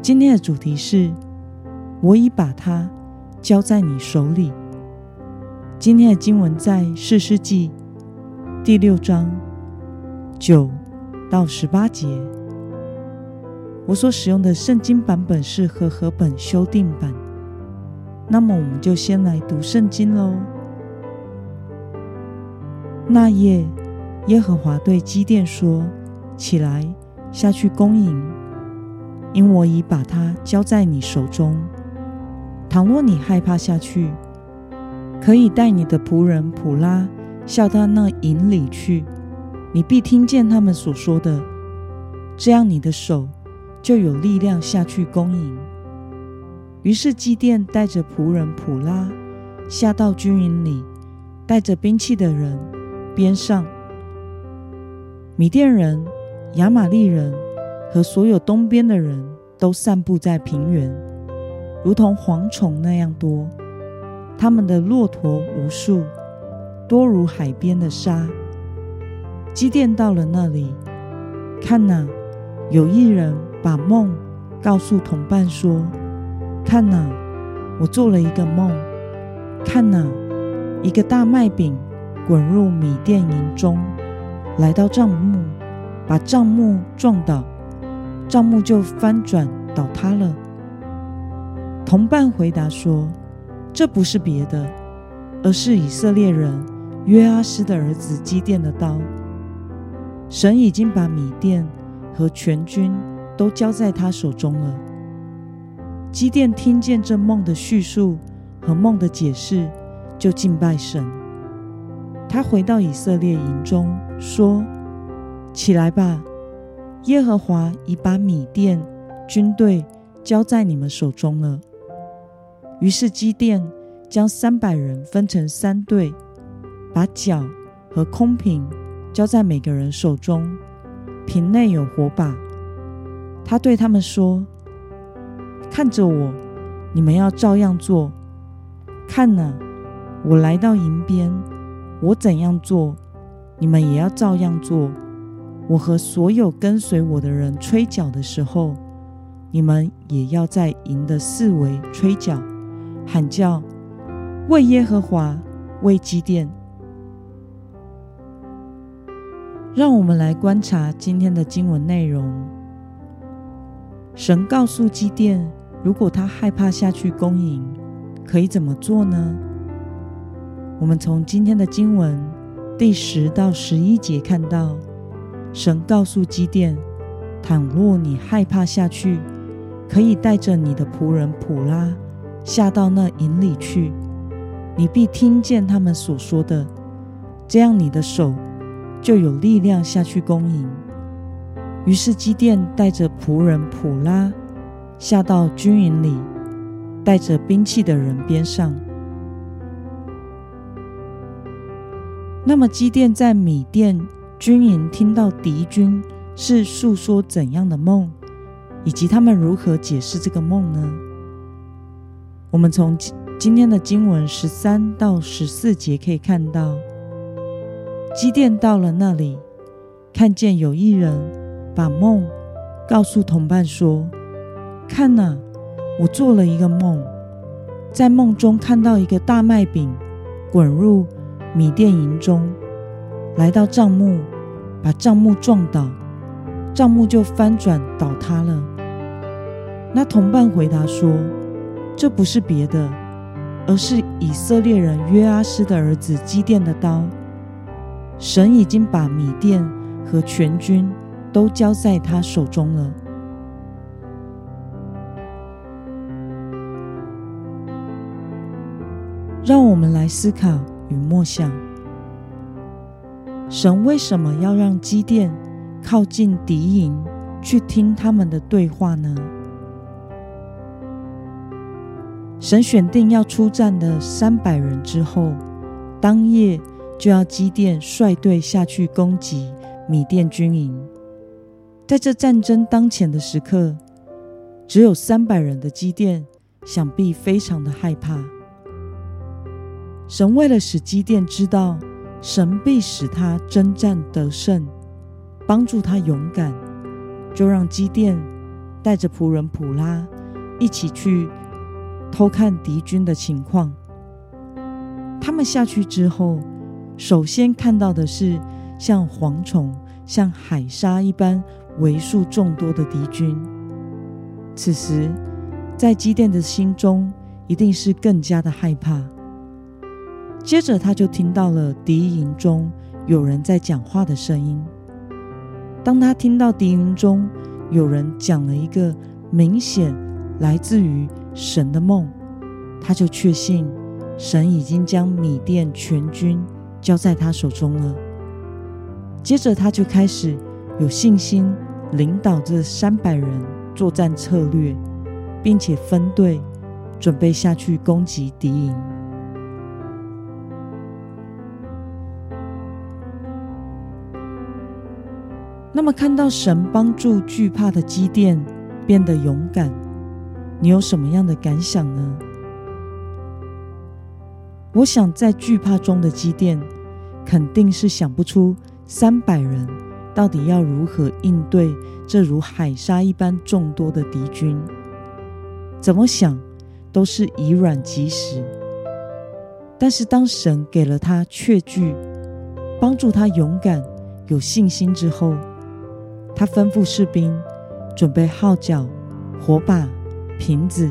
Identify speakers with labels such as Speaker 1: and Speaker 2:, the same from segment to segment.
Speaker 1: 今天的主题是：我已把它交在你手里。今天的经文在四世纪第六章九到十八节。我所使用的圣经版本是和合本修订版。那么，我们就先来读圣经喽。那夜，耶和华对基甸说：“起来，下去攻营。”因我已把它交在你手中。倘若你害怕下去，可以带你的仆人普拉下到那营里去，你必听见他们所说的，这样你的手就有力量下去攻营。于是基甸带着仆人普拉下到军营里，带着兵器的人边上，米甸人、亚玛力人。和所有东边的人都散布在平原，如同蝗虫那样多。他们的骆驼无数，多如海边的沙。基甸到了那里，看哪，有一人把梦告诉同伴说：“看哪，我做了一个梦。看哪，一个大麦饼滚入米店营中，来到帐幕，把帐幕撞倒。”帐幕就翻转倒塌了。同伴回答说：“这不是别的，而是以色列人约阿施的儿子基甸的刀。神已经把米甸和全军都交在他手中了。”基甸听见这梦的叙述和梦的解释，就敬拜神。他回到以色列营中说：“起来吧！”耶和华已把米甸军队交在你们手中了。于是基甸将三百人分成三队，把脚和空瓶交在每个人手中，瓶内有火把。他对他们说：“看着我，你们要照样做。看哪，我来到营边，我怎样做，你们也要照样做。”我和所有跟随我的人吹角的时候，你们也要在营的四围吹角，喊叫，为耶和华，为基甸。让我们来观察今天的经文内容。神告诉基甸，如果他害怕下去攻营，可以怎么做呢？我们从今天的经文第十到十一节看到。神告诉基甸：“倘若你害怕下去，可以带着你的仆人普拉下到那营里去，你必听见他们所说的，这样你的手就有力量下去攻营。”于是基甸带着仆人普拉下到军营里，带着兵器的人边上。那么基甸在米甸。军营听到敌军是述说怎样的梦，以及他们如何解释这个梦呢？我们从今天的经文十三到十四节可以看到，基甸到了那里，看见有一人把梦告诉同伴说：“看哪，我做了一个梦，在梦中看到一个大麦饼滚入米甸营中。”来到帐幕，把帐幕撞倒，帐幕就翻转倒塌了。那同伴回答说：“这不是别的，而是以色列人约阿施的儿子基甸的刀。神已经把米甸和全军都交在他手中了。”让我们来思考与默想。神为什么要让基甸靠近敌营去听他们的对话呢？神选定要出战的三百人之后，当夜就要基甸率队下去攻击米甸军营。在这战争当前的时刻，只有三百人的基甸，想必非常的害怕。神为了使基甸知道神必使他征战得胜，帮助他勇敢，就让基甸带着仆人普拉一起去。偷看敌军的情况，他们下去之后，首先看到的是像蝗虫、像海沙一般为数众多的敌军。此时，在基甸的心中一定是更加的害怕。接着，他就听到了敌营中有人在讲话的声音。当他听到敌营中有人讲了一个明显来自于神的梦，他就确信神已经将米甸全军交在他手中了。接着，他就开始有信心领导这三百人作战策略，并且分队准备下去攻击敌营。那么，看到神帮助惧怕的积淀变得勇敢。你有什么样的感想呢？我想，在惧怕中的积淀，肯定是想不出三百人到底要如何应对这如海沙一般众多的敌军。怎么想都是以卵击石。但是，当神给了他确据，帮助他勇敢、有信心之后，他吩咐士兵准备号角、火把。瓶子，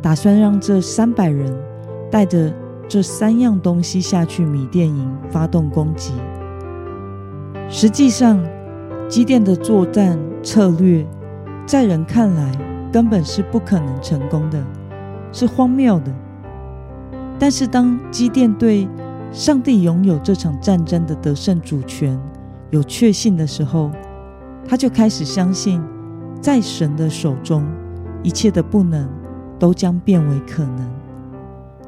Speaker 1: 打算让这三百人带着这三样东西下去米甸营发动攻击。实际上，基甸的作战策略，在人看来根本是不可能成功的，是荒谬的。但是，当基甸对上帝拥有这场战争的得胜主权有确信的时候，他就开始相信，在神的手中。一切的不能都将变为可能。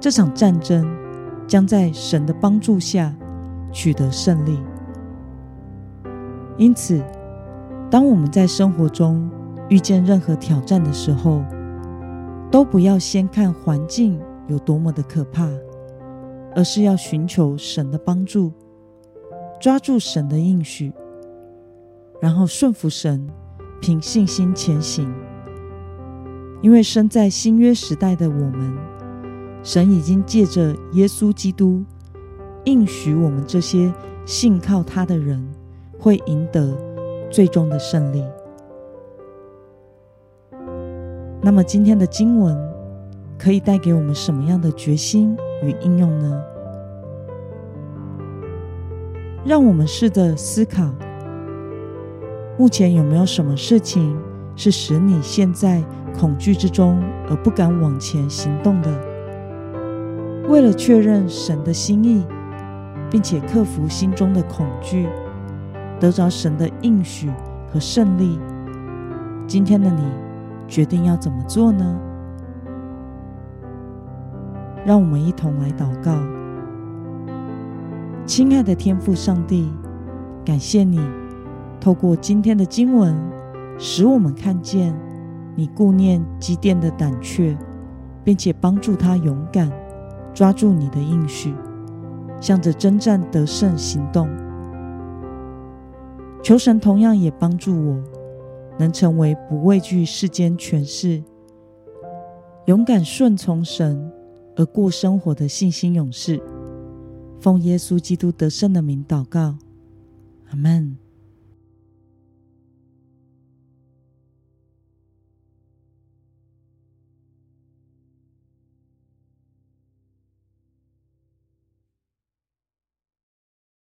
Speaker 1: 这场战争将在神的帮助下取得胜利。因此，当我们在生活中遇见任何挑战的时候，都不要先看环境有多么的可怕，而是要寻求神的帮助，抓住神的应许，然后顺服神，凭信心前行。因为生在新约时代的我们，神已经借着耶稣基督应许我们这些信靠他的人，会赢得最终的胜利。那么今天的经文可以带给我们什么样的决心与应用呢？让我们试着思考，目前有没有什么事情是使你现在恐惧之中而不敢往前行动的，为了确认神的心意，并且克服心中的恐惧，得着神的应许和胜利，今天的你决定要怎么做呢？让我们一同来祷告。亲爱的天父上帝，感谢你透过今天的经文，使我们看见。你顾念基甸的胆怯，并且帮助他勇敢抓住你的应许，向着征战得胜行动。求神同样也帮助我，能成为不畏惧世间权势、勇敢顺从神而过生活的信心勇士。奉耶稣基督得胜的名祷告，阿门。